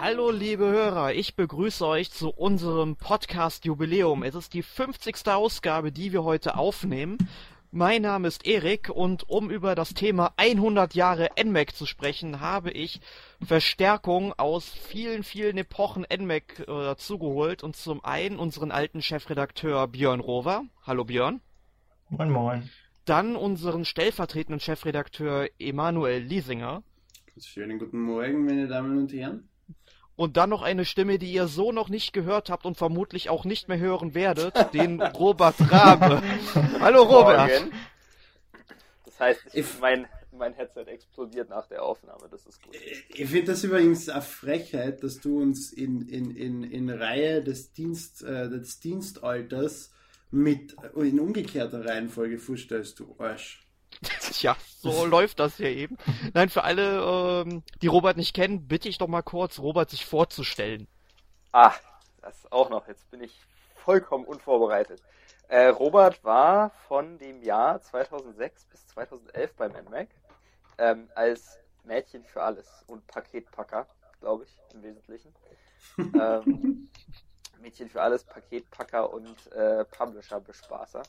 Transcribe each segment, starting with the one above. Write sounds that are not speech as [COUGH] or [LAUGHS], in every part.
Hallo liebe Hörer, ich begrüße euch zu unserem Podcast Jubiläum. Es ist die 50. Ausgabe, die wir heute aufnehmen. Mein Name ist Erik und um über das Thema 100 Jahre NMAC zu sprechen, habe ich Verstärkung aus vielen, vielen Epochen NMAC äh, dazugeholt und zum einen unseren alten Chefredakteur Björn Rover. Hallo Björn. Moin Moin. Dann unseren stellvertretenden Chefredakteur Emanuel Liesinger. Schönen guten Morgen, meine Damen und Herren. Und dann noch eine Stimme, die ihr so noch nicht gehört habt und vermutlich auch nicht mehr hören werdet, [LAUGHS] den Robert Rabe. Hallo Robert. Morgen. Das heißt, ich, mein, mein Headset explodiert nach der Aufnahme, das ist gut. Ich finde das übrigens eine Frechheit, dass du uns in, in, in, in Reihe des, Dienst, äh, des Dienstalters mit in umgekehrter Reihenfolge vorstellst, du Arsch. [LAUGHS] Tja, so läuft das hier eben. Nein, für alle, ähm, die Robert nicht kennen, bitte ich doch mal kurz, Robert sich vorzustellen. Ah, das auch noch. Jetzt bin ich vollkommen unvorbereitet. Äh, Robert war von dem Jahr 2006 bis 2011 beim NMAC ähm, als Mädchen für alles und Paketpacker, glaube ich, im Wesentlichen. [LAUGHS] ähm, Mädchen für alles, Paketpacker und äh, Publisher-Bespaßer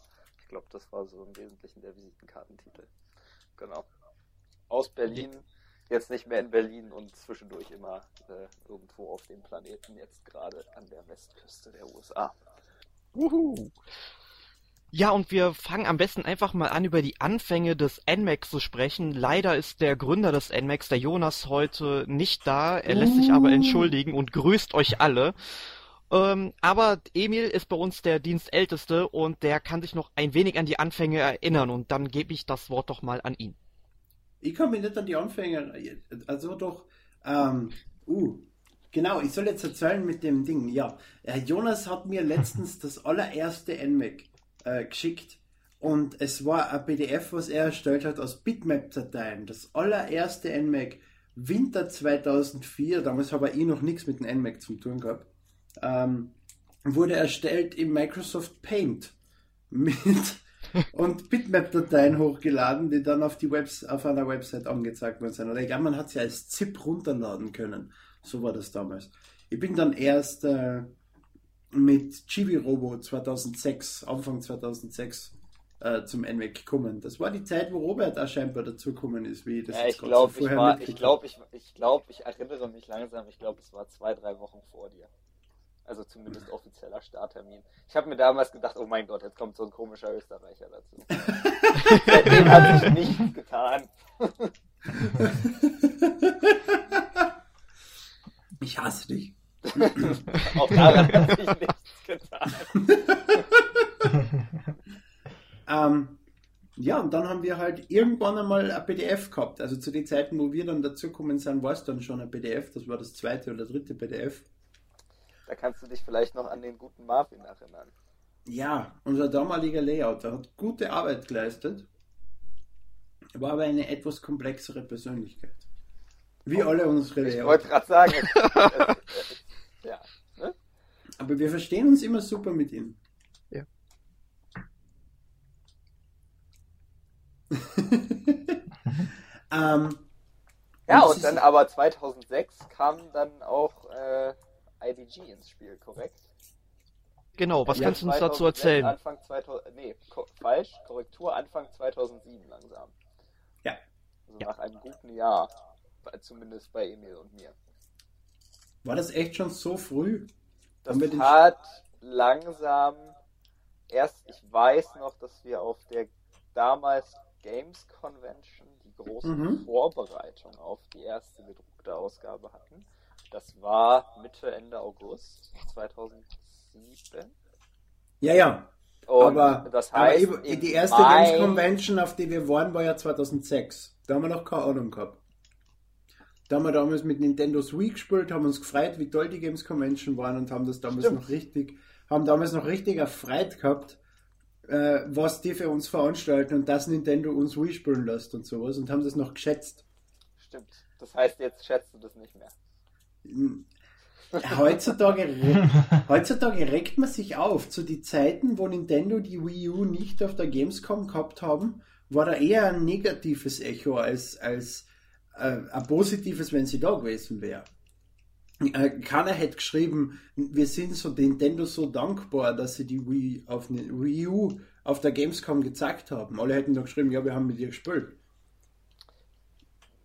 glaube, das war so im Wesentlichen der Visitenkartentitel. Genau. Aus Berlin, jetzt nicht mehr in Berlin und zwischendurch immer äh, irgendwo auf dem Planeten, jetzt gerade an der Westküste der USA. Uhu. Ja, und wir fangen am besten einfach mal an, über die Anfänge des NMAX zu sprechen. Leider ist der Gründer des NMAX, der Jonas, heute nicht da. Er lässt sich aber uh. entschuldigen und grüßt euch alle. Ähm, aber Emil ist bei uns der Dienstälteste und der kann sich noch ein wenig an die Anfänge erinnern und dann gebe ich das Wort doch mal an ihn. Ich kann mich nicht an die Anfänge, also doch, ähm, uh, genau, ich soll jetzt erzählen mit dem Ding, ja. Jonas hat mir letztens das allererste NMAC äh, geschickt und es war ein PDF, was er erstellt hat aus Bitmap-Dateien. Das allererste NMAC, Winter 2004, damals habe ich noch nichts mit dem NMAC zu tun gehabt ähm, wurde erstellt im Microsoft Paint mit [LAUGHS] und Bitmap-Dateien hochgeladen, die dann auf, die Webs auf einer Website angezeigt worden sind. Oder ich glaube, man hat sie als ZIP runterladen können. So war das damals. Ich bin dann erst äh, mit Chibi Robo 2006, Anfang 2006, äh, zum NWEC gekommen. Das war die Zeit, wo Robert auch scheinbar dazugekommen ist, wie das ja, ich glaube, ich, war, ich glaube, ich, ich, glaub, ich erinnere mich langsam, ich glaube, es war zwei, drei Wochen vor dir. Also zumindest offizieller Starttermin. Ich habe mir damals gedacht, oh mein Gott, jetzt kommt so ein komischer Österreicher dazu. Seitdem hat sich nichts getan. [LAUGHS] ich hasse dich. Auch daran hat sich nichts getan. [LAUGHS] ähm, ja, und dann haben wir halt irgendwann einmal ein PDF gehabt. Also zu den Zeiten, wo wir dann dazukommen sind, war es dann schon ein PDF. Das war das zweite oder dritte PDF. Da kannst du dich vielleicht noch an den guten Marvin erinnern. Ja, unser damaliger Layouter hat gute Arbeit geleistet, war aber eine etwas komplexere Persönlichkeit. Wie oh, alle unsere Layouter. Ich wollte gerade sagen. ja. Ne? Aber wir verstehen uns immer super mit ihm. Ja. [LAUGHS] ähm, ja, und, und dann aber 2006 kam dann auch äh, IDG ins Spiel, korrekt? Genau, was ja, kannst du uns dazu erzählen? Anfang 2000, nee, ko falsch, Korrektur Anfang 2007 langsam. Ja. Also ja. nach einem guten Jahr, zumindest bei Emil und mir. War das echt schon so früh? Das hat langsam, erst, ich weiß noch, dass wir auf der damals Games Convention die große mhm. Vorbereitung auf die erste gedruckte Ausgabe hatten. Das war Mitte, Ende August 2007. Ja, ja. Und aber, das heißt, aber die erste Mai... Games Convention, auf die wir waren, war ja 2006. Da haben wir noch keine Ahnung gehabt. Da haben wir damals mit Nintendo Switch gespielt, haben uns gefreut, wie toll die Games Convention waren und haben das damals Stimmt. noch richtig, haben damals noch richtig erfreut gehabt, äh, was die für uns veranstalten und dass Nintendo uns Wii spielen lässt und sowas und haben das noch geschätzt. Stimmt. Das heißt, jetzt schätzt du das nicht mehr. Heutzutage, heutzutage regt man sich auf. Zu den Zeiten, wo Nintendo die Wii U nicht auf der Gamescom gehabt haben, war da eher ein negatives Echo als, als äh, ein positives, wenn sie da gewesen wäre. äh, keiner hätte geschrieben, wir sind so Nintendo so dankbar, dass sie die Wii, auf, ne, Wii U auf der Gamescom gezeigt haben. Alle hätten doch geschrieben, ja, wir haben mit ihr gespielt.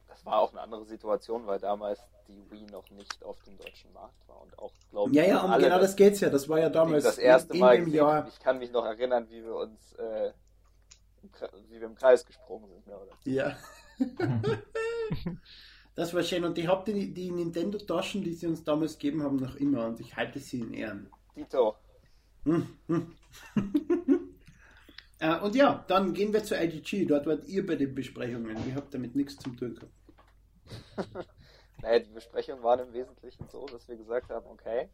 Das war auch eine andere Situation, weil damals die Wii noch nicht auf dem deutschen Markt war und auch, glaube ich, ja, ja, um genau das geht's ja. Das war ja damals das erste in, Mal in Jahr. Ich kann mich noch erinnern, wie wir uns, äh, wie wir im Kreis gesprungen sind. Ja. ja. [LAUGHS] das war schön und ich habe die, die Nintendo-Taschen, die sie uns damals gegeben haben, noch immer und ich halte sie in Ehren. Dito. Hm, hm. [LAUGHS] äh, und ja, dann gehen wir zu IDG. Dort wart ihr bei den Besprechungen. Ich habe damit nichts zu tun gehabt. [LAUGHS] Naja, die Besprechungen waren im Wesentlichen so, dass wir gesagt haben, okay,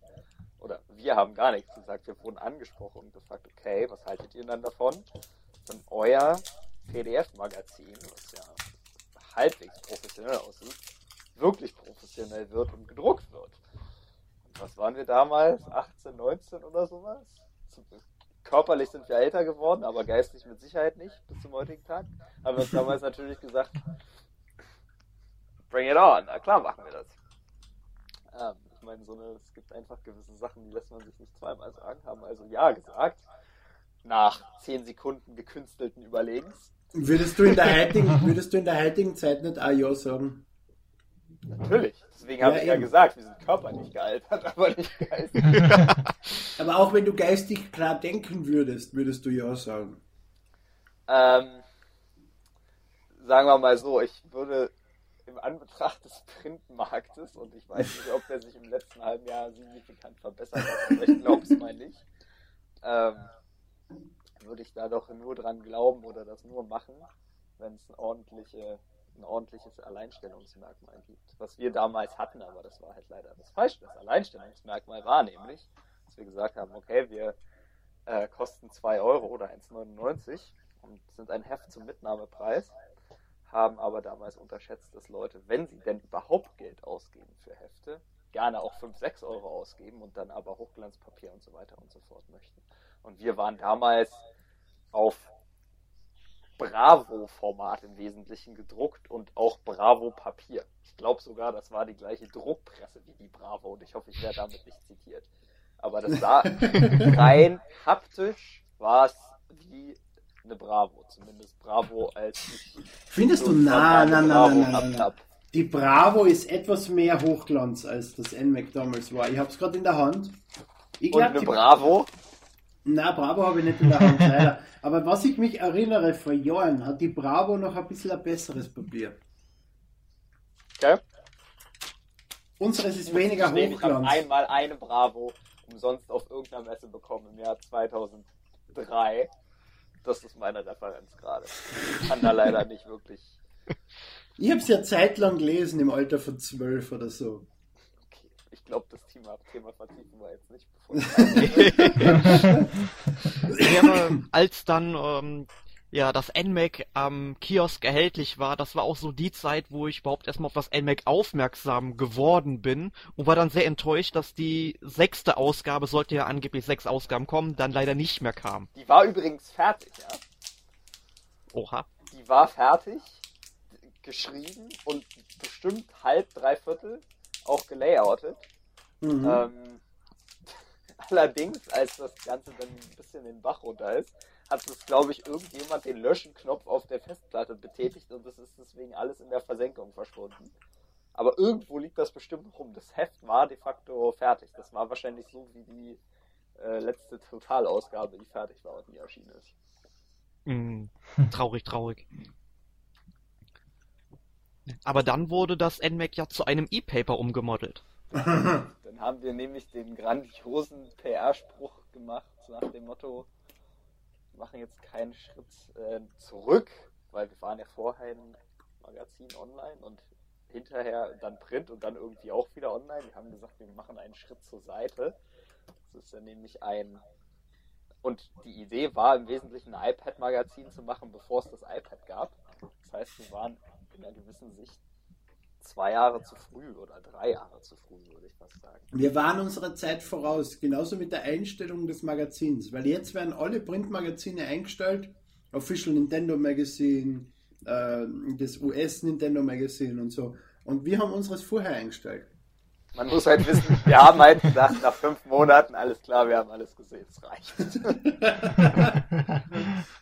oder wir haben gar nichts gesagt, wir wurden angesprochen und gefragt, okay, was haltet ihr dann davon? Dann euer PDF-Magazin, was ja halbwegs professionell aussieht, wirklich professionell wird und gedruckt wird. Und was waren wir damals? 18, 19 oder sowas? Körperlich sind wir älter geworden, aber geistlich mit Sicherheit nicht bis zum heutigen Tag. Haben wir uns damals [LAUGHS] natürlich gesagt, bring it on. Na klar machen wir das. Ähm, ich meine, so eine, es gibt einfach gewisse Sachen, die lässt man sich nicht zweimal sagen, haben also Ja gesagt. Nach zehn Sekunden gekünstelten Überlegens. Würdest du in der heutigen, [LAUGHS] würdest du in der heutigen Zeit nicht auch Ja sagen? Natürlich. Deswegen habe ja, ich ja gesagt, wir sind körperlich gealtert, [LAUGHS] aber nicht geistig. [LAUGHS] aber auch wenn du geistig klar denken würdest, würdest du Ja sagen. Ähm, sagen wir mal so, ich würde im Anbetracht des Printmarktes, und ich weiß nicht, ob der sich im letzten halben Jahr signifikant verbessert hat, aber ich glaube es mal nicht, ähm, würde ich da doch nur dran glauben oder das nur machen, wenn es ein, ordentliche, ein ordentliches Alleinstellungsmerkmal gibt. Was wir damals hatten, aber das war halt leider das falsche. Das Alleinstellungsmerkmal war nämlich, dass wir gesagt haben, okay, wir äh, kosten 2 Euro oder 1,99 und sind ein Heft zum Mitnahmepreis haben aber damals unterschätzt, dass Leute, wenn sie denn überhaupt Geld ausgeben für Hefte, gerne auch 5, 6 Euro ausgeben und dann aber Hochglanzpapier und so weiter und so fort möchten. Und wir waren damals auf Bravo-Format im Wesentlichen gedruckt und auch Bravo-Papier. Ich glaube sogar, das war die gleiche Druckpresse wie die Bravo und ich hoffe, ich werde damit nicht zitiert. Aber das sah [LAUGHS] rein haptisch war es wie eine Bravo, zumindest Bravo als ich. Findest du? Na, na, na, na, na, Die Bravo ist etwas mehr Hochglanz als das NMAC damals war. Ich hab's gerade in der Hand. Ich glaub, Und eine Bravo? Na, Bravo habe ich nicht in der Hand, leider. Aber was ich mich erinnere, vor Jahren hat die Bravo noch ein bisschen ein besseres Papier. Okay. Unseres ist weniger Hochglanz. Ich habe einmal eine Bravo umsonst auf irgendeiner Messe bekommen im Jahr 2003. Das ist meine Referenz gerade. Kann da leider nicht wirklich. Ich habe es ja zeitlang gelesen, im Alter von zwölf oder so. Okay, ich glaube, das Thema, Thema vertiefen wir jetzt nicht. [LAUGHS] ja, als dann ähm, ja, das NMAC am Kiosk erhältlich war, das war auch so die Zeit, wo ich überhaupt erstmal auf das NMAC aufmerksam geworden bin und war dann sehr enttäuscht, dass die sechste Ausgabe, sollte ja angeblich sechs Ausgaben kommen, dann leider nicht mehr kam. Die war übrigens fertig, ja? Oha. Die war fertig, geschrieben und bestimmt halb, dreiviertel auch gelayoutet. Mhm. Ähm, [LAUGHS] allerdings, als das Ganze dann ein bisschen den Bach runter ist, hat es, glaube ich, irgendjemand den Löschenknopf auf der Festplatte betätigt und das ist deswegen alles in der Versenkung verschwunden. Aber irgendwo liegt das bestimmt rum. Das Heft war de facto fertig. Das war wahrscheinlich so wie die äh, letzte Totalausgabe, die fertig war und nie erschienen ist. Mm, traurig, traurig. Aber dann wurde das NMAC ja zu einem E-Paper umgemodelt. [LAUGHS] dann haben wir nämlich den grandiosen PR-Spruch gemacht nach dem Motto, machen jetzt keinen Schritt äh, zurück, weil wir waren ja vorher im Magazin online und hinterher dann Print und dann irgendwie auch wieder online. Wir haben gesagt, wir machen einen Schritt zur Seite. Das ist dann nämlich ein und die Idee war im Wesentlichen ein iPad-Magazin zu machen, bevor es das iPad gab. Das heißt, wir waren in einer gewissen Sicht zwei Jahre zu früh oder drei Jahre zu früh, würde ich fast sagen. Wir waren unserer Zeit voraus, genauso mit der Einstellung des Magazins, weil jetzt werden alle Printmagazine eingestellt, Official Nintendo Magazine, äh, das US Nintendo Magazine und so. Und wir haben unseres vorher eingestellt. Man muss halt wissen, wir haben halt gedacht, nach fünf Monaten, alles klar, wir haben alles gesehen, es reicht. [LAUGHS] [LAUGHS]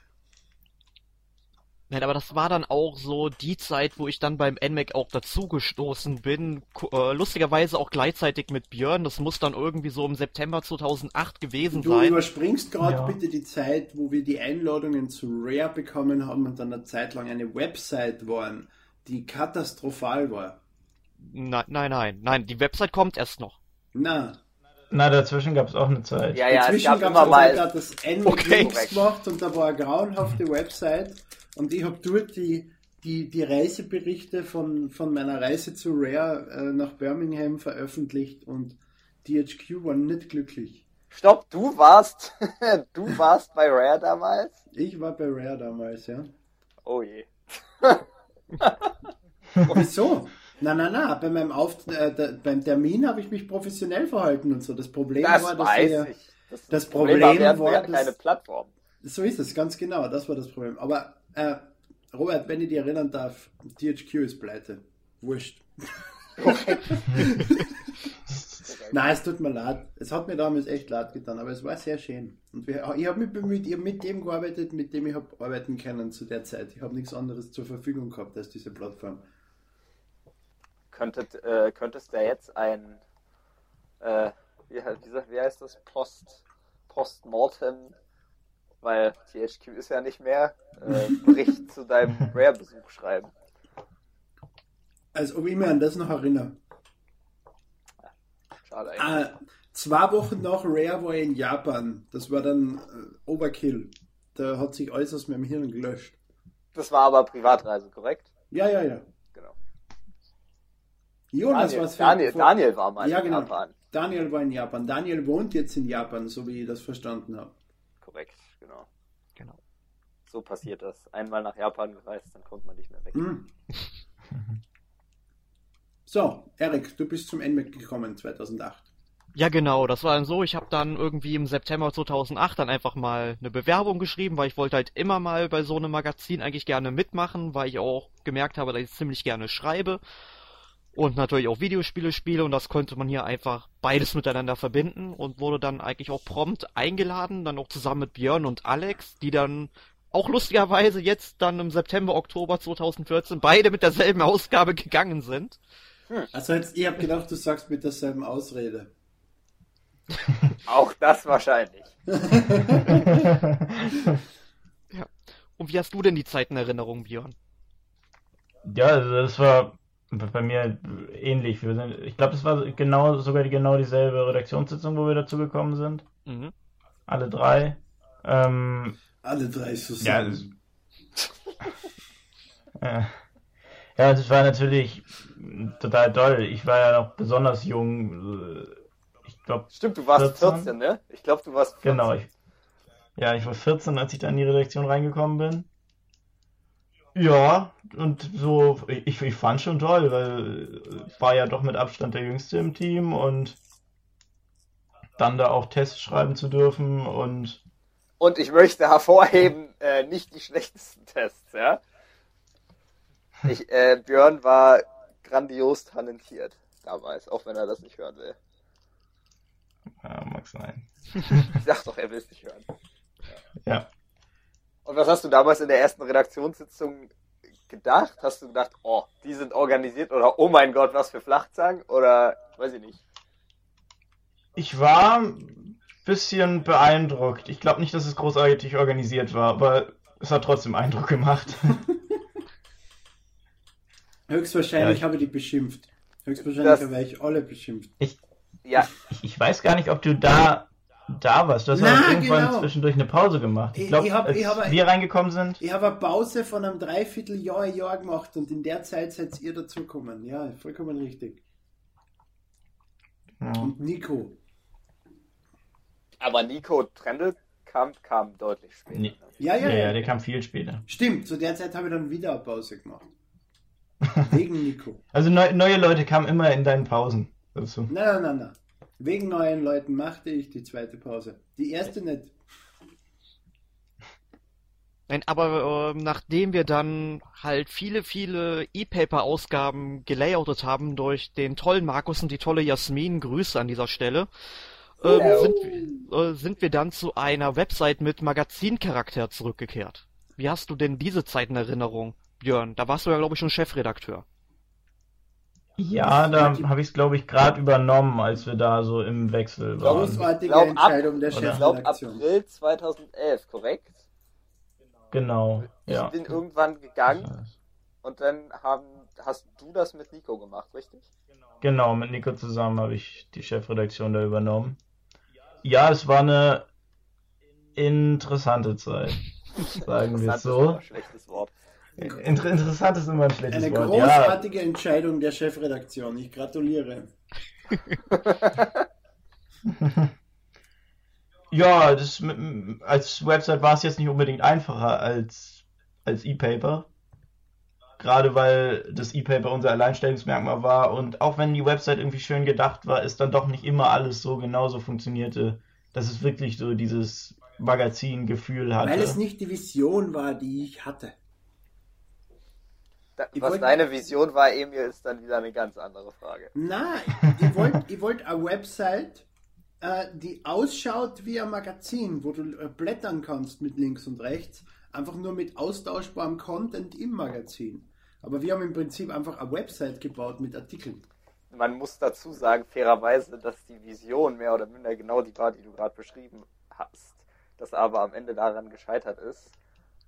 Nein, aber das war dann auch so die Zeit, wo ich dann beim NMAC auch dazugestoßen bin. Äh, lustigerweise auch gleichzeitig mit Björn. Das muss dann irgendwie so im September 2008 gewesen Du sein. überspringst gerade Ja. bitte die Zeit, wo wir die Einladungen zu Rare bekommen haben und dann eine Zeit lang eine Website waren, die katastrophal war. Nein, nein, nein, nein. Die Website kommt erst noch. Na, Na, dazwischen gab es auch eine Zeit. Ja, ja, es inzwischen gab gab immer es mal. gerade das N Okay. Gemacht und da war eine grauenhafte Website und ich habe dort die, die, die Reiseberichte von, von meiner Reise zu Rare äh, nach Birmingham veröffentlicht und DHQ war nicht glücklich. Stopp, du warst, [LAUGHS] du warst bei Rare damals? Ich war bei Rare damals, ja. Oh je. [LAUGHS] Wieso? Na, na, na, bei meinem Auf äh, da, beim Termin habe ich mich professionell verhalten und so. Das Problem Das war, dass wir. Das, das Problem Problem war, wir war, hatten ja dass- keine Plattform. So ist es, ganz genau, das war das Problem. Aber, äh, Robert, wenn ich dich erinnern darf, THQ ist pleite. Wurscht. [LAUGHS] Nein, es tut mir leid. Es hat mir damals echt leid getan, aber es war sehr schön. Und wir, ich habe mich bemüht, ich habe mit dem gearbeitet, mit dem ich habe arbeiten können zu der Zeit. Ich habe nichts anderes zur Verfügung gehabt als diese Plattform. Könntet, äh, könntest du jetzt ein, äh, wie, wie heißt das? Post, Postmortem, weil THQ ist ja nicht mehr, äh, Bericht zu deinem [LAUGHS] Rare-Besuch schreiben. Als ob ich mich an das noch erinnere. Schade eigentlich. Ah, zwei Wochen nach Rare war ich in Japan. Das war dann äh, Overkill. Da hat sich alles aus meinem Hirn gelöscht. Das war aber Privatreise, korrekt? Ja, ja, ja. Genau. Jonas, Daniel, was für Daniel, Daniel war mal Ja, in genau. Japan. Daniel war in Japan. Daniel wohnt jetzt in Japan, so wie ich das verstanden habe. Korrekt, genau. Genau. So passiert das. Einmal nach Japan gereist, dann kommt man nicht mehr weg. Hm. [LAUGHS] So, Erik, du bist zum NMAC gekommen 2008. Ja, genau, das war dann so. Ich habe dann irgendwie im September 2008 dann einfach mal eine Bewerbung geschrieben, weil ich wollte halt immer mal bei so einem Magazin eigentlich gerne mitmachen, weil ich auch gemerkt habe, dass ich ziemlich gerne schreibe und natürlich auch Videospiele spiele und das konnte man hier einfach beides miteinander verbinden und wurde dann eigentlich auch prompt eingeladen, dann auch zusammen mit Björn und Alex, die dann auch lustigerweise jetzt dann im September, Oktober 2014 beide mit derselben Ausgabe gegangen sind. Also jetzt, ich habe gedacht, du sagst mit derselben Ausrede. [LAUGHS] Auch das wahrscheinlich. [LAUGHS] Und wie hast du denn die Zeit in Erinnerung, Björn? Ja, also das war bei mir ähnlich. Wir sind, ich glaube, es war genau sogar die, genau dieselbe Redaktionssitzung, wo wir dazu gekommen sind. Mhm. Alle drei. Ähm, Alle drei ja, zusammen. es, [LAUGHS] äh, ja, es war natürlich total toll. Ich war ja noch besonders jung. Ich glaube, Stimmt, du warst 14? 14, ne? Ich glaube, du warst 14. Genau, ich, ja, ich war 14, als ich da in die Redaktion reingekommen bin. Ja, und so, ich, ich fand schon toll, weil ich war ja doch mit Abstand der Jüngste im Team und dann da auch Tests schreiben zu dürfen und Und ich möchte hervorheben, [LAUGHS] äh, nicht die schlechtesten Tests, ja? Ich, äh, Björn war grandios talentiert damals, auch wenn er das nicht hören will. ja, mag sein. Ich sag doch, er will es nicht hören. Ja. Und was hast du damals in der ersten Redaktionssitzung gedacht? Hast du gedacht, oh, die sind organisiert oder oh mein Gott, was für Flachzangen? Oder weiß ich nicht. Ich war ein bisschen beeindruckt. Ich glaube nicht, dass es großartig organisiert war, aber es hat trotzdem Eindruck gemacht. [LAUGHS] Höchstwahrscheinlich Ja, ich- habe ich die beschimpft. Höchstwahrscheinlich Das- habe ich alle beschimpft. Ja, Ich, ich weiß gar nicht, ob du da, da warst. Du hast Na, ja irgendwann genau. zwischendurch eine Pause gemacht. Ich glaube, als ich hab- wir reingekommen sind, Ich habe eine Pause von einem Dreivierteljahr, ein Jahr gemacht und in der Zeit seid ihr dazugekommen. Ja, vollkommen richtig. ja, Und Nico. aber Nico Trendel kam, kam deutlich später. Nee. Ja, ja, ja, ja. ja, der kam viel später. Stimmt, zu der Zeit habe ich dann wieder eine Pause gemacht. [LAUGHS] Wegen Nico. Also neu, neue Leute kamen immer in deinen Pausen. Also, Nein, nein, nein, nein. Wegen neuen Leuten machte ich die zweite Pause. Die erste nicht. Nein, aber äh, nachdem wir dann halt viele, viele E-Paper-Ausgaben gelayoutet haben durch den tollen Markus und die tolle Jasmin, Grüße an dieser Stelle, ähm, sind, äh, sind wir dann zu einer Website mit Magazincharakter zurückgekehrt. Wie hast du denn diese Zeit in Erinnerung, Björn? Da warst du ja, glaube ich, schon Chefredakteur. Ja, da habe ich es, glaube ich, gerade übernommen, als wir da so im Wechsel waren. Großartige glaub, ab- Entscheidung der oder- Ich glaube Chefredaktion. April 2011, korrekt? Genau, Ich ja. bin irgendwann gegangen und dann haben, hast du das mit Nico gemacht, richtig? Genau, mit Nico zusammen habe ich die Chefredaktion da übernommen. Ja, es war eine interessante Zeit, [LAUGHS] sagen wir es ist so. aber ein schlechtes Wort. Inter interessant ist immer ein schlechtes Eine Wort. Ja, großartige Entscheidung der Chefredaktion. Ich gratuliere. [LAUGHS] ja das, als Website war es jetzt nicht unbedingt einfacher als, als E-Paper. Gerade weil das E-Paper unser Alleinstellungsmerkmal war und auch wenn die Website irgendwie schön gedacht war, ist dann doch nicht immer alles so genauso funktionierte, dass es wirklich so dieses Magazin-Gefühl hatte. Weil es nicht die Vision war, die ich hatte. Ich was wollt- deine Vision war, Emil, ist dann wieder eine ganz andere Frage. Nein, ich wollte ich wollt eine Website, äh, die ausschaut wie ein Magazin, wo du äh, blättern kannst mit links und rechts, einfach nur mit austauschbarem Content im Magazin. Aber wir haben im Prinzip einfach eine Website gebaut mit Artikeln. Man muss dazu sagen, fairerweise, dass die Vision mehr oder minder genau die war, die du gerade beschrieben hast. Das aber am Ende daran gescheitert ist,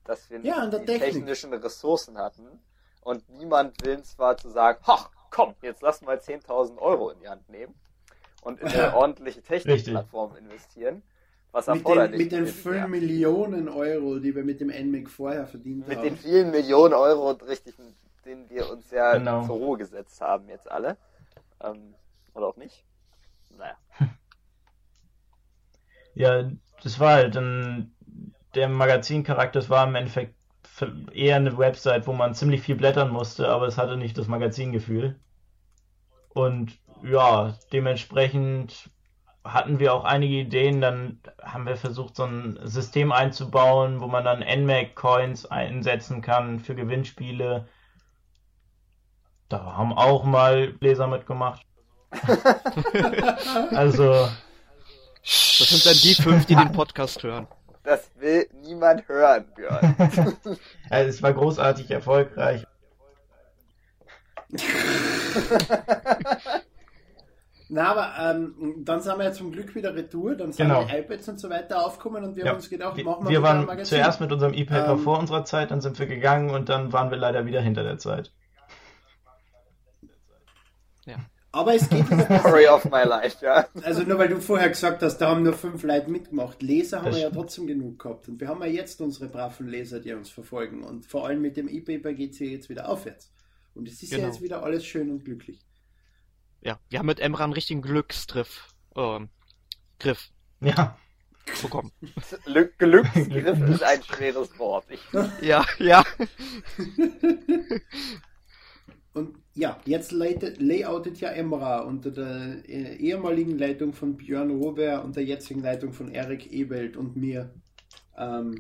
dass wir nicht Ja, die Technik. technischen Ressourcen hatten und niemand willens war zu sagen, ach komm, jetzt lass mal 10.000 Euro in die Hand nehmen und in eine ordentliche Technikplattform investieren, was Mit den, erforderlich mit den gewesen 5 wäre. Millionen Euro, die wir mit dem NMAC vorher verdient Mit haben. den vielen Millionen Euro, richtig, denen wir uns ja Genau. zur Ruhe gesetzt haben jetzt alle. Ähm, oder auch nicht. Naja. Ja, das war halt ein, der Magazincharakter, das war im Endeffekt eher eine Website, wo man ziemlich viel blättern musste, aber es hatte nicht das Magazingefühl. Und ja, dementsprechend hatten wir auch einige Ideen, dann haben wir versucht, so ein System einzubauen, wo man dann NMAC-Coins einsetzen kann für Gewinnspiele. Da haben auch mal Leser mitgemacht. [LAUGHS] Also, Das sind dann die fünf, die den Podcast hören. Das will niemand hören, Björn. äh, [LAUGHS] es war großartig erfolgreich. [LAUGHS] Na, aber ähm, dann sind wir ja zum Glück wieder retour, dann sind Genau. die iPads und so weiter aufgekommen und wir Ja, haben uns gedacht, wir, machen wir, wir waren Magazin. zuerst mit unserem E-Paper Ähm, vor unserer Zeit, dann sind wir gegangen und dann waren wir leider wieder hinter der Zeit. Aber es geht wieder [LAUGHS] Story of my life, ja. Also nur weil du vorher gesagt hast, da haben nur fünf Leute mitgemacht. Leser haben Das wir ja trotzdem genug gehabt. Und wir haben ja jetzt unsere braven Leser, die uns verfolgen. Und vor allem mit dem E-Paper geht es ja jetzt wieder aufwärts. Und es ist Genau. ja jetzt wieder alles schön und glücklich. Ja, wir haben mit Emra einen richtigen Glückstriff, ähm, Griff Ja, bekommen. Glück, Glücksgriff [LAUGHS] ist ein schweres Wort. Ich, Ja, ja. [LAUGHS] Und ja, jetzt leitet, layoutet ja Emra unter der äh, ehemaligen Leitung von Björn Rober und der jetzigen Leitung von Erik Ebelt und mir. Ähm,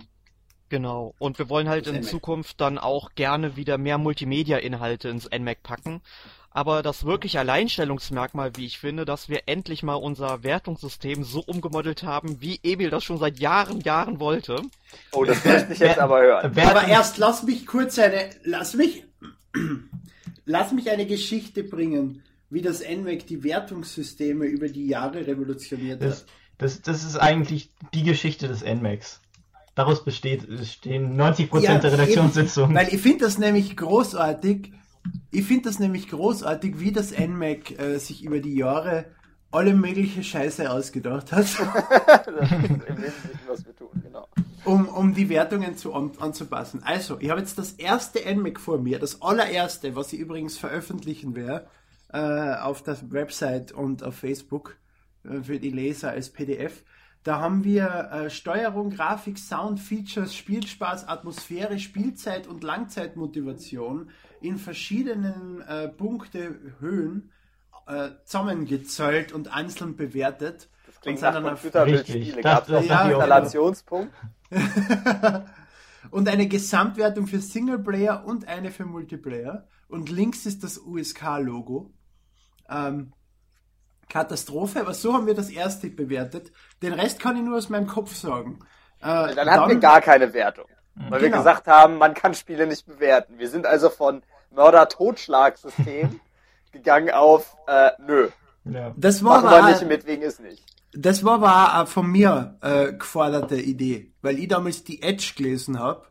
Genau. Und wir wollen halt in NMAC. Zukunft dann auch gerne wieder mehr Multimedia-Inhalte ins NMAC packen. Aber das wirklich Alleinstellungsmerkmal, wie ich finde, dass wir endlich mal unser Wertungssystem so umgemodelt haben, wie Emil das schon seit Jahren, Jahren wollte. oh, das möchte ich jetzt aber hören. Aber erst lass mich kurz eine, lass mich, lass mich eine Geschichte bringen, wie das NMAC die Wertungssysteme über die Jahre revolutioniert das, hat. das, das ist eigentlich die Geschichte des NMAX. Daraus besteht, stehen 90% Ja, der Redaktionssitzungen. Weil ich finde das nämlich großartig, ich finde das nämlich großartig, wie das NMAC äh, sich über die Jahre alle mögliche Scheiße ausgedacht hat, [LAUGHS] Das ist im Wesentlichen, was wir tun, genau. Um, um die Wertungen zu, an, anzupassen. Also, ich habe jetzt das erste NMAC vor mir, das allererste, was ich übrigens veröffentlichen werde, äh, auf der Website und auf Facebook äh, für die Leser als PDF. Da haben wir äh, Steuerung, Grafik, Sound, Features, Spielspaß, Atmosphäre, Spielzeit und Langzeitmotivation in verschiedenen äh, Punktehöhen äh, zusammengezählt und einzeln bewertet. Klingt Und nach Computerbildspiele. Gab es einen Installationspunkt? [LAUGHS] und eine Gesamtwertung für Singleplayer und eine für Multiplayer. Und links ist das USK-Logo. Ähm, Katastrophe, aber so haben wir das erste bewertet. Den Rest kann ich nur aus meinem Kopf sagen. Äh, dann hatten wir gar keine Wertung. Weil genau. wir gesagt haben, man kann Spiele nicht bewerten. Wir sind also von Mörder-Totschlag-System [LAUGHS] gegangen auf äh, nö. Ja. Das war Machen wir nicht, mit wegen ist nicht. Das war aber auch von mir äh, geforderte Idee, weil ich damals die Edge gelesen habe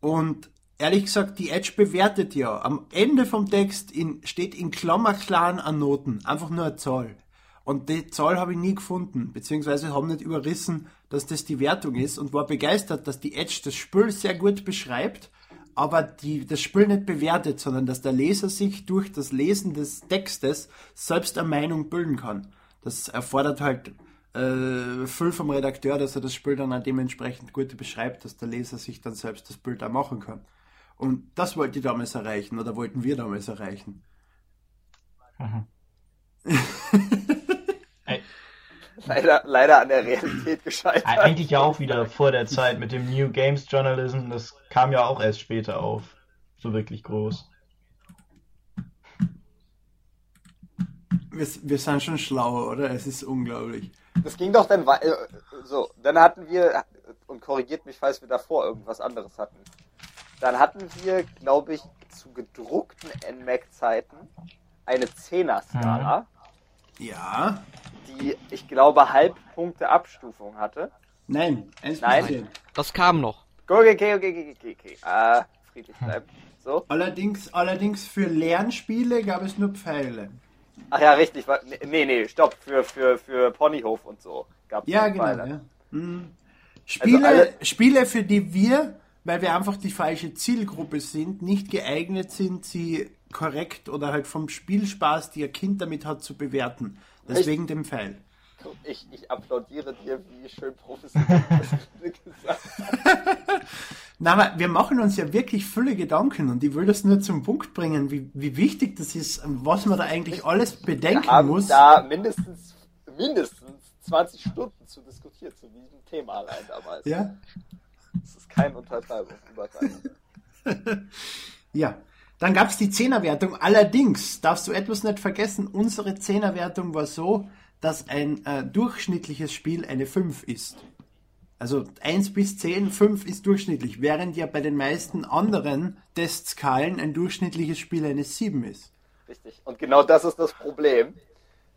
und ehrlich gesagt, die Edge bewertet ja. Am Ende vom Text in, steht in Klammerklaren an Noten, einfach nur eine Zahl. Und die Zahl habe ich nie gefunden, beziehungsweise haben nicht überrissen, dass das die Wertung ist und war begeistert, dass die Edge das Spiel sehr gut beschreibt, aber die, das Spiel nicht bewertet, sondern dass der Leser sich durch das Lesen des Textes selbst eine Meinung bilden kann. Das erfordert halt äh, viel vom Redakteur, dass er das Spiel dann auch dementsprechend gut beschreibt, dass der Leser sich dann selbst das Bild auch machen kann. Und das wollte ich damals erreichen oder wollten wir damals erreichen. Mhm. [LAUGHS] leider, leider an der Realität gescheitert. Eigentlich ja auch wieder vor der Zeit mit dem New Games Journalism, das kam ja auch erst später auf. So wirklich groß. Wir, wir sind schon schlauer, oder? Es ist unglaublich. Das ging doch dann weiter. Äh, so, dann hatten wir, und korrigiert mich, falls wir davor irgendwas anderes hatten. Dann hatten wir, glaube ich, zu gedruckten NMAC-Zeiten eine Zehner-Skala. Ja. Die, ich glaube, Halbpunkte Abstufung hatte. Nein, 1 Nein. 10. Das kam noch. Okay, okay, okay, okay, okay. Ah, friedlich bleiben. So. Allerdings, allerdings für Lernspiele gab es nur Pfeile. Ach ja, richtig. Nee, nee, stopp. Für, für, für Ponyhof und so gab es Ja, genau. Ja. Mhm. Spiele, also Spiele, für die wir, weil wir einfach die falsche Zielgruppe sind, nicht geeignet sind, sie korrekt oder halt vom Spielspaß, die ihr Kind damit hat, zu bewerten. Deswegen ich, dem Pfeil. Ich, ich applaudiere dir, wie schön professionell du [LAUGHS] das gesagt hast. Na, aber wir machen uns ja wirklich viele Gedanken und ich will das nur zum Punkt bringen, wie, wie wichtig das ist, was man da eigentlich alles bedenken wir haben muss. da mindestens, mindestens 20 Stunden zu diskutieren zu diesem Thema allein damals. Ja. Das ist kein Untertreibung, Übertreibung. [LAUGHS] ja. Dann gab es die Zehnerwertung. Allerdings darfst du etwas nicht vergessen, unsere Zehnerwertung war so, dass ein äh, durchschnittliches Spiel eine 5 ist. Also 1 bis 10, 5 ist durchschnittlich, während ja bei den meisten anderen Testskalen ein durchschnittliches Spiel eine 7 ist. Richtig. Und genau das ist das Problem,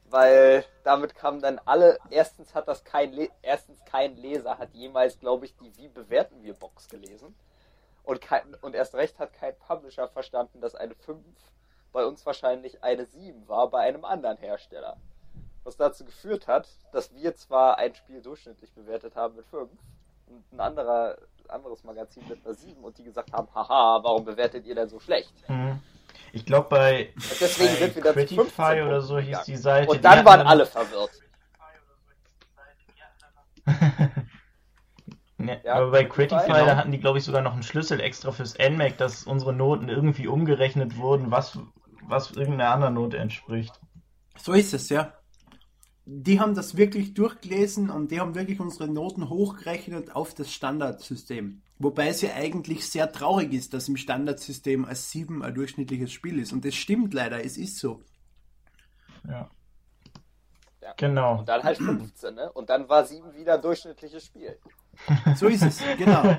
weil damit kamen dann alle, erstens hat das kein, Le erstens kein Leser hat jemals, glaube ich, die Wie bewerten wir Box gelesen. Und, kein, und erst recht hat kein Publisher verstanden, dass eine 5 bei uns wahrscheinlich eine 7 war bei einem anderen Hersteller. Was dazu geführt hat, dass wir zwar ein Spiel durchschnittlich bewertet haben mit 5 und ein anderer, anderes Magazin mit einer 7 und die gesagt haben, haha, warum bewertet ihr denn so schlecht? Mhm. Ich glaube bei, deswegen bei sind wir Criticify oder so hieß die Seite. Und dann waren alle verwirrt. [LAUGHS] Ne, ja, aber bei Criticfy, genau. da hatten die, glaube ich, sogar noch einen Schlüssel extra fürs NMAC, dass unsere Noten irgendwie umgerechnet wurden, was, was irgendeiner anderen Note entspricht. So ist es, ja. Die haben das wirklich durchgelesen und die haben wirklich unsere Noten hochgerechnet auf das Standardsystem. Wobei es ja eigentlich sehr traurig ist, dass im Standardsystem als 7 ein durchschnittliches Spiel ist. Und das stimmt leider, es ist so. Ja. ja. Genau. Und dann halt 15, ne? Und dann war 7 wieder ein durchschnittliches Spiel. [LAUGHS] So ist es, genau.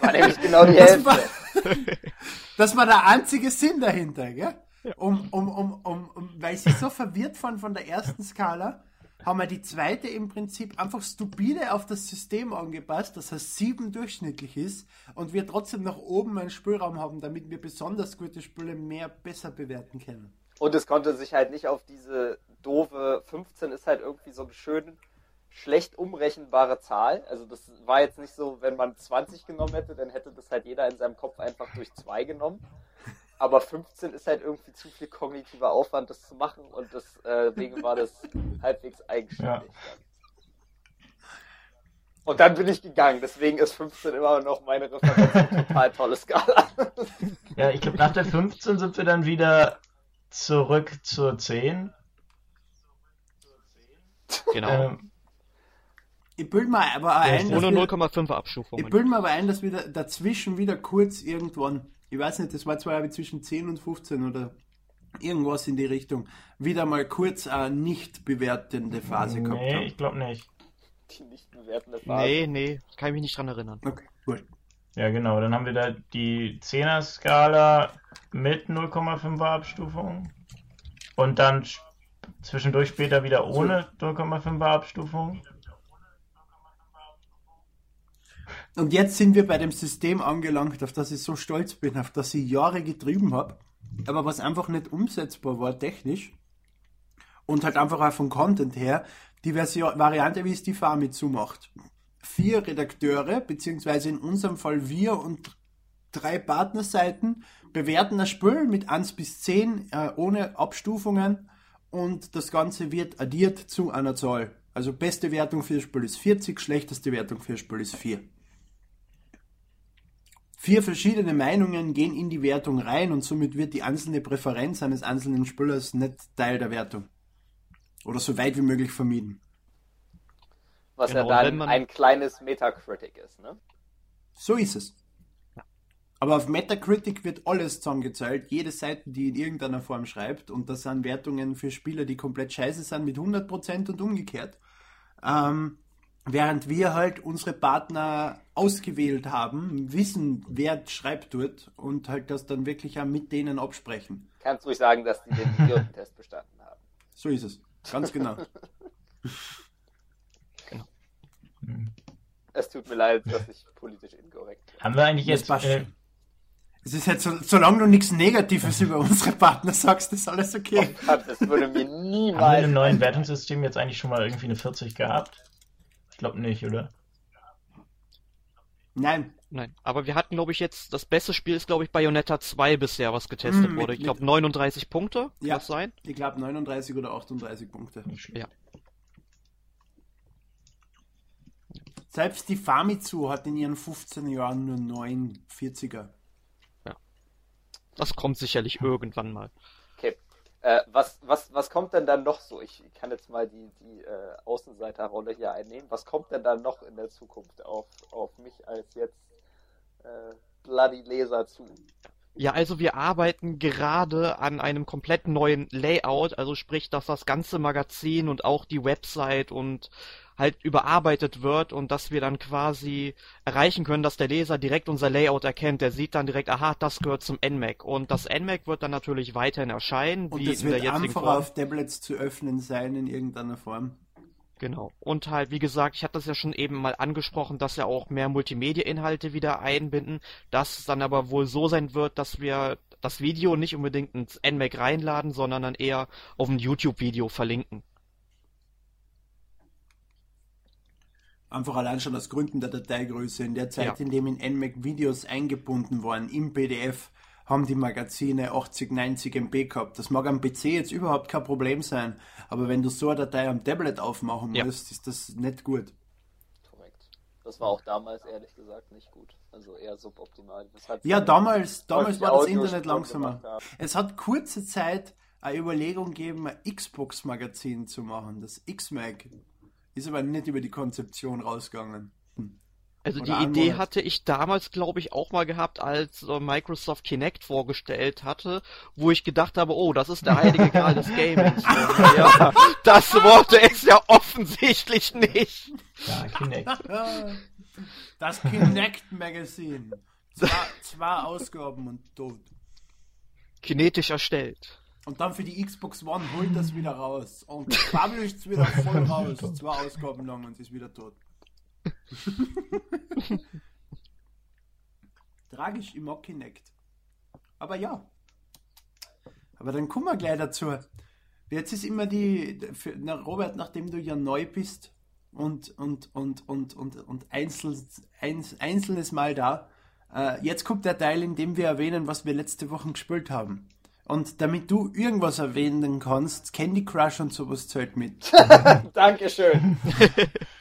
War nämlich genau die Hälfte. Das war, das war der einzige Sinn dahinter, gell? Um, um, um, um, um, weil sie so verwirrt waren von der ersten Skala, haben wir die zweite im Prinzip einfach stupide auf das System angepasst, dass es sieben durchschnittlich ist und wir trotzdem nach oben einen Spielraum haben, damit wir besonders gute Spiele mehr besser bewerten können. Und es konnte sich halt nicht auf diese doofe 15 ist halt irgendwie so ein schön schlecht umrechenbare Zahl. Also das war jetzt nicht so, wenn man 20 genommen hätte, dann hätte das halt jeder in seinem Kopf einfach durch 2 genommen. Aber 15 ist halt irgendwie zu viel kognitiver Aufwand, das zu machen und deswegen war das [LAUGHS] halbwegs eigenständig. Ja. Und dann bin ich gegangen, deswegen ist 15 immer noch meine Referenz. total tolle Skala. ja, ich glaube, nach der 15 sind wir dann wieder zurück zur 10. Genau. Ähm, Ich bilde mir aber auch ein, dass Ohne wir, 0,5er ich bilde mir aber ein, dass wir da- dazwischen wieder kurz irgendwann, ich weiß nicht, das war zwar zwischen 10 und 15 oder irgendwas in die Richtung, wieder mal kurz eine nicht bewertende Phase gehabt Nee, haben. ich glaube nicht. Die nicht bewertende Phase. Nee, nee, kann ich mich nicht dran erinnern. Okay, gut. Ja, genau. Dann haben wir da die 10er-Skala mit 0,5er Abstufung. Und dann sch- zwischendurch später wieder ohne 0,5er Abstufung. Und jetzt sind wir bei dem System angelangt, auf das ich so stolz bin, auf das ich Jahre getrieben habe, aber was einfach nicht umsetzbar war technisch und halt einfach auch vom Content her, die Version, Variante, wie es die Famitsu macht. Vier Redakteure, beziehungsweise in unserem Fall wir und drei Partnerseiten, bewerten das Spiel mit 1 bis 10 äh, ohne Abstufungen und das Ganze wird addiert zu einer Zahl. Also beste Wertung für das Spiel ist 40, schlechteste Wertung für das Spiel ist 4. Vier verschiedene Meinungen gehen in die Wertung rein und somit wird die einzelne Präferenz eines einzelnen Spielers nicht Teil der Wertung. Oder so weit wie möglich vermieden. Was Genau, ja dann man- ein kleines Metacritic ist, ne? So ist es. Aber auf Metacritic wird alles zusammengezählt, jede Seite, die in irgendeiner Form schreibt, und das sind Wertungen für Spieler, die komplett scheiße sind, mit 100% und umgekehrt. Ähm, während wir halt unsere Partner ausgewählt haben, wissen, wer schreibt dort und halt das dann wirklich auch mit denen absprechen. Kannst ruhig sagen, dass die den Idiotentest bestanden haben. So ist es. Ganz genau. [LAUGHS] Es tut mir leid, dass ich politisch inkorrekt bin. Haben wir eigentlich jetzt. Äh. Es ist halt so, solange du nichts Negatives über unsere Partner sagst, ist alles okay. Das würde mir haben wir niemals. im neuen Wertungssystem jetzt eigentlich schon mal irgendwie eine 40 gehabt? Ich glaube nicht, oder? Nein, Nein, aber wir hatten, glaube ich, jetzt, das beste Spiel ist, glaube ich, Bayonetta 2 bisher, was getestet Mm, wurde. Ich glaube 39 Punkte, kann Ja. das sein? ich glaube 39 oder 38 Punkte. Ja. Selbst die Famitsu hat in ihren 15 Jahren nur 9 40er. Das kommt sicherlich irgendwann mal. Äh, was, was, was kommt denn dann noch so? Ich kann jetzt mal die, die äh, Außenseiterrolle hier einnehmen. Was kommt denn dann noch in der Zukunft auf, auf mich als jetzt äh, Bloody Leser zu? Ja, also wir arbeiten gerade an einem komplett neuen Layout, also sprich, dass das ganze Magazin und auch die Website und halt überarbeitet wird und dass wir dann quasi erreichen können, dass der Leser direkt unser Layout erkennt. Der sieht dann direkt, aha, das gehört zum NMAC. Und das NMAC wird dann natürlich weiterhin erscheinen, Und wie es in der wird jetzigen einfach Form. auf Tablets zu öffnen sein in irgendeiner Form. Genau. Und halt, wie gesagt, ich hatte das ja schon eben mal angesprochen, dass wir auch mehr Multimedia-Inhalte wieder einbinden, dass es dann aber wohl so sein wird, dass wir das Video nicht unbedingt ins NMAC reinladen, sondern dann eher auf ein YouTube-Video verlinken. Einfach allein schon aus Gründen der Dateigröße. In der Zeit, Ja. in dem in NMAC Videos eingebunden waren, im PDF, haben die Magazine 80, 90 MB gehabt. Das mag am PC jetzt überhaupt kein Problem sein, aber wenn du so eine Datei am Tablet aufmachen Ja. musst, ist das nicht gut. Korrekt. Das war auch damals ehrlich gesagt nicht gut. Also eher suboptimal. Ja, damals, damals war das Internet langsamer. Es hat kurze Zeit eine Überlegung gegeben, ein Xbox-Magazin zu machen, das X-Mag. Ist aber nicht über die Konzeption rausgegangen. Also die Idee Monat. hatte ich damals, glaube ich, auch mal gehabt, als äh, Microsoft Kinect vorgestellt hatte, wo ich gedacht habe, oh, das ist der heilige Gral des Gamings. [LAUGHS] ja, das wurde es ja offensichtlich nicht. Ja, Kinect. [LAUGHS] Das Kinect Magazine. Zwei, zwei Ausgaben und tot. Kinetisch erstellt. Und dann für die Xbox One holt das wieder raus. Und publisht es wieder voll [LAUGHS] raus. Zwei Ausgaben lang und ist wieder tot. [LAUGHS] Tragisch, ich mag Kinect. Aber ja. Aber dann kommen wir gleich dazu. Jetzt ist immer die, für, na Robert, nachdem du ja neu bist und, und, und, und, und, und einzel, eins, einzelnes Mal da, äh, jetzt kommt der Teil, in dem wir erwähnen, was wir letzte Woche gespielt haben. Und damit du irgendwas erwähnen kannst, Candy Crush und sowas zählt mit. [LAUGHS] Dankeschön. [LAUGHS]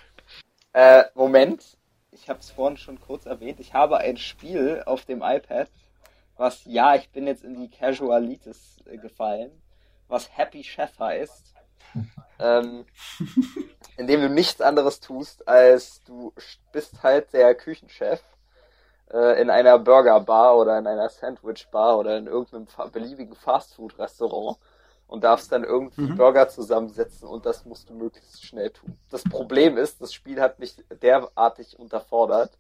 äh, Moment. Ich habe es vorhin schon kurz erwähnt. Ich habe ein Spiel auf dem iPad, was, ja, ich bin jetzt in die Casualitis äh, gefallen, was Happy Chef heißt. [LAUGHS] ähm, in dem du nichts anderes tust, als du bist halt der Küchenchef äh, in einer Burgerbar oder in einer Sandwichbar oder in irgendeinem beliebigen Fastfood-Restaurant und darfst dann irgendwie mhm. Burger zusammensetzen und das musst du möglichst schnell tun. Das Problem ist, das Spiel hat mich derartig unterfordert,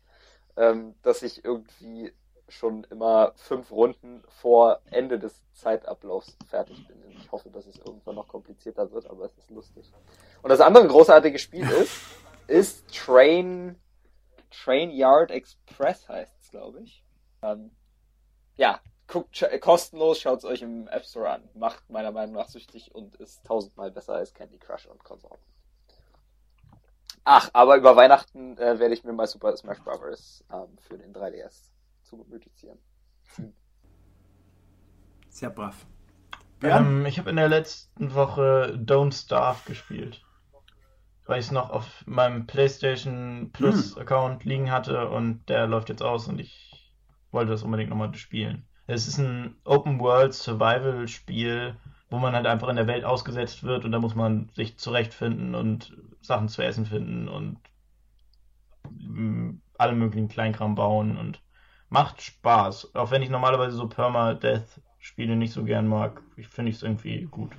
ähm, dass ich irgendwie schon immer fünf Runden vor Ende des Zeitablaufs fertig bin. Ich hoffe, dass es irgendwann noch komplizierter wird, aber es ist lustig. Und das andere großartige Spiel ist, ist Train, Train Yard Express heißt es, glaube ich. Ähm, ja, guckt kostenlos, schaut es euch im App Store an. Macht meiner Meinung nach süchtig und ist tausendmal besser als Candy Crush und Konsorten. Ach, aber über Weihnachten äh, werde ich mir mal Super Smash Bros. Ähm, für den 3DS zu mythizieren. Sehr brav. Ähm, ich habe in der letzten Woche Don't Starve gespielt. Weil ich es noch auf meinem PlayStation Plus hm. Account liegen hatte und der läuft jetzt aus und ich wollte das unbedingt nochmal spielen. Es ist ein Open World Survival Spiel, wo man halt einfach in der Welt ausgesetzt wird und da muss man sich zurechtfinden und Sachen zu essen finden und mm, alle möglichen Kleinkram bauen und macht Spaß. Auch wenn ich normalerweise so Perma-Death-Spiele nicht so gern mag, finde ich es irgendwie gut.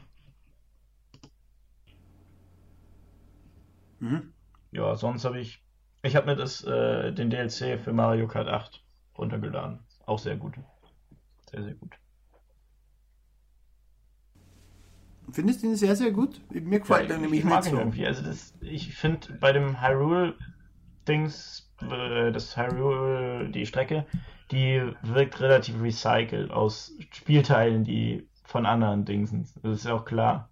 Mhm. Ja, sonst habe ich. Ich habe mir das, äh, den DLC für Mario Kart 8 runtergeladen. Auch sehr gut. Sehr, sehr gut. Findest du ihn sehr, sehr gut? Mir gefällt ja, er nämlich ich mag ihn so. irgendwie. Also das, ich finde bei dem Hyrule-Dings, äh, das Hyrule, die Strecke, die wirkt relativ recycelt aus Spielteilen, die von anderen Dings sind. Das ist ja auch klar.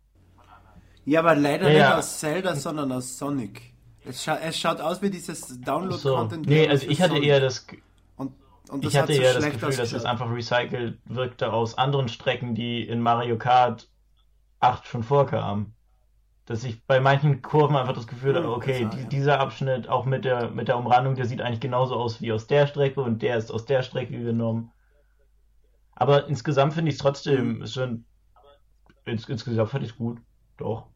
Ja, aber leider ja, nicht aus Zelda, sondern aus Sonic. Es, scha es schaut aus wie dieses Download-Content. So. Nee, also ich hatte Sonic. eher das. Und, das ich hatte eher das Gefühl, dass es einfach recycelt wirkte aus anderen Strecken, die in Mario Kart 8 schon vorkamen. Dass ich bei manchen Kurven einfach das Gefühl habe, okay, die, dieser Abschnitt auch mit der, mit der Umrandung, der sieht eigentlich genauso aus wie aus der Strecke und der ist aus der Strecke genommen. Aber insgesamt finde ich es trotzdem, ist schon, ins, insgesamt fand ich es gut. Doch.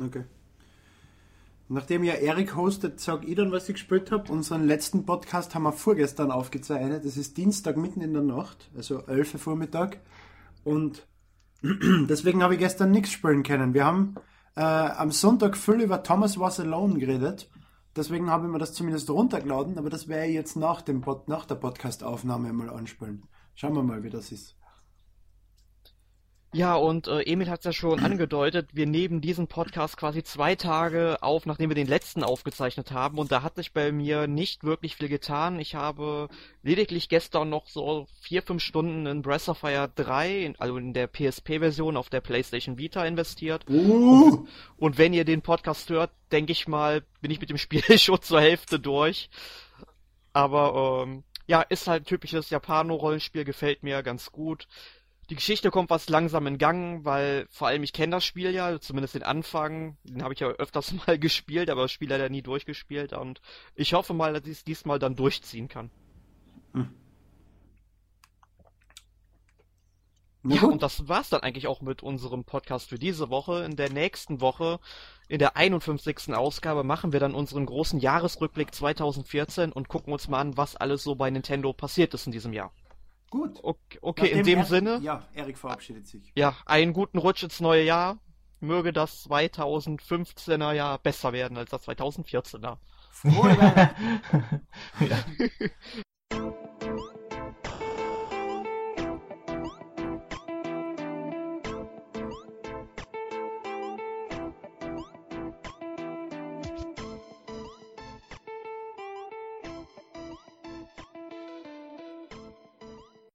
Okay. Nachdem ja Erik hostet, sag ich dann, was ich gespielt habe. Unseren letzten Podcast haben wir vorgestern aufgezeichnet. Das ist Dienstag mitten in der Nacht, also 11 Uhr Vormittag. Und [CLEARS THROAT] deswegen habe ich gestern nichts spielen können. Wir haben äh, am Sonntag viel über Thomas Was Alone geredet. Deswegen habe ich mir das zumindest runtergeladen, aber das werde ich jetzt nach, dem Pod, nach der Podcast-Aufnahme mal anspielen. Schauen wir mal, wie das ist. Ja, und äh, Emil hat es ja schon angedeutet, wir nehmen diesen Podcast quasi zwei Tage auf, nachdem wir den letzten aufgezeichnet haben. Und da hat sich bei mir nicht wirklich viel getan. Ich habe lediglich gestern noch so vier, fünf Stunden in Breath of Fire 3, also in der PSP-Version auf der PlayStation Vita investiert. Uh. Und, und wenn ihr den Podcast hört, denke ich mal, bin ich mit dem Spiel [LAUGHS] schon zur Hälfte durch. Aber ähm, ja, ist halt ein typisches Japano-Rollenspiel, gefällt mir ganz gut. Die Geschichte kommt was langsam in Gang, weil vor allem ich kenne das Spiel ja, zumindest den Anfang. Den habe ich ja öfters [LAUGHS] mal gespielt, aber das Spiel leider nie durchgespielt. Und ich hoffe mal, dass ich es diesmal dann durchziehen kann. Hm. Ja, und das war's dann eigentlich auch mit unserem Podcast für diese Woche. In der nächsten Woche, in der 51. Ausgabe, machen wir dann unseren großen Jahresrückblick 2014 und gucken uns mal an, was alles so bei Nintendo passiert ist in diesem Jahr. Gut. Okay, okay in dem er Sinne. Ja, Erik verabschiedet sich. Ja, einen guten Rutsch ins neue Jahr. Möge das 2015er Jahr besser werden als das 2014er. Frohe ja. [LAUGHS] [LAUGHS]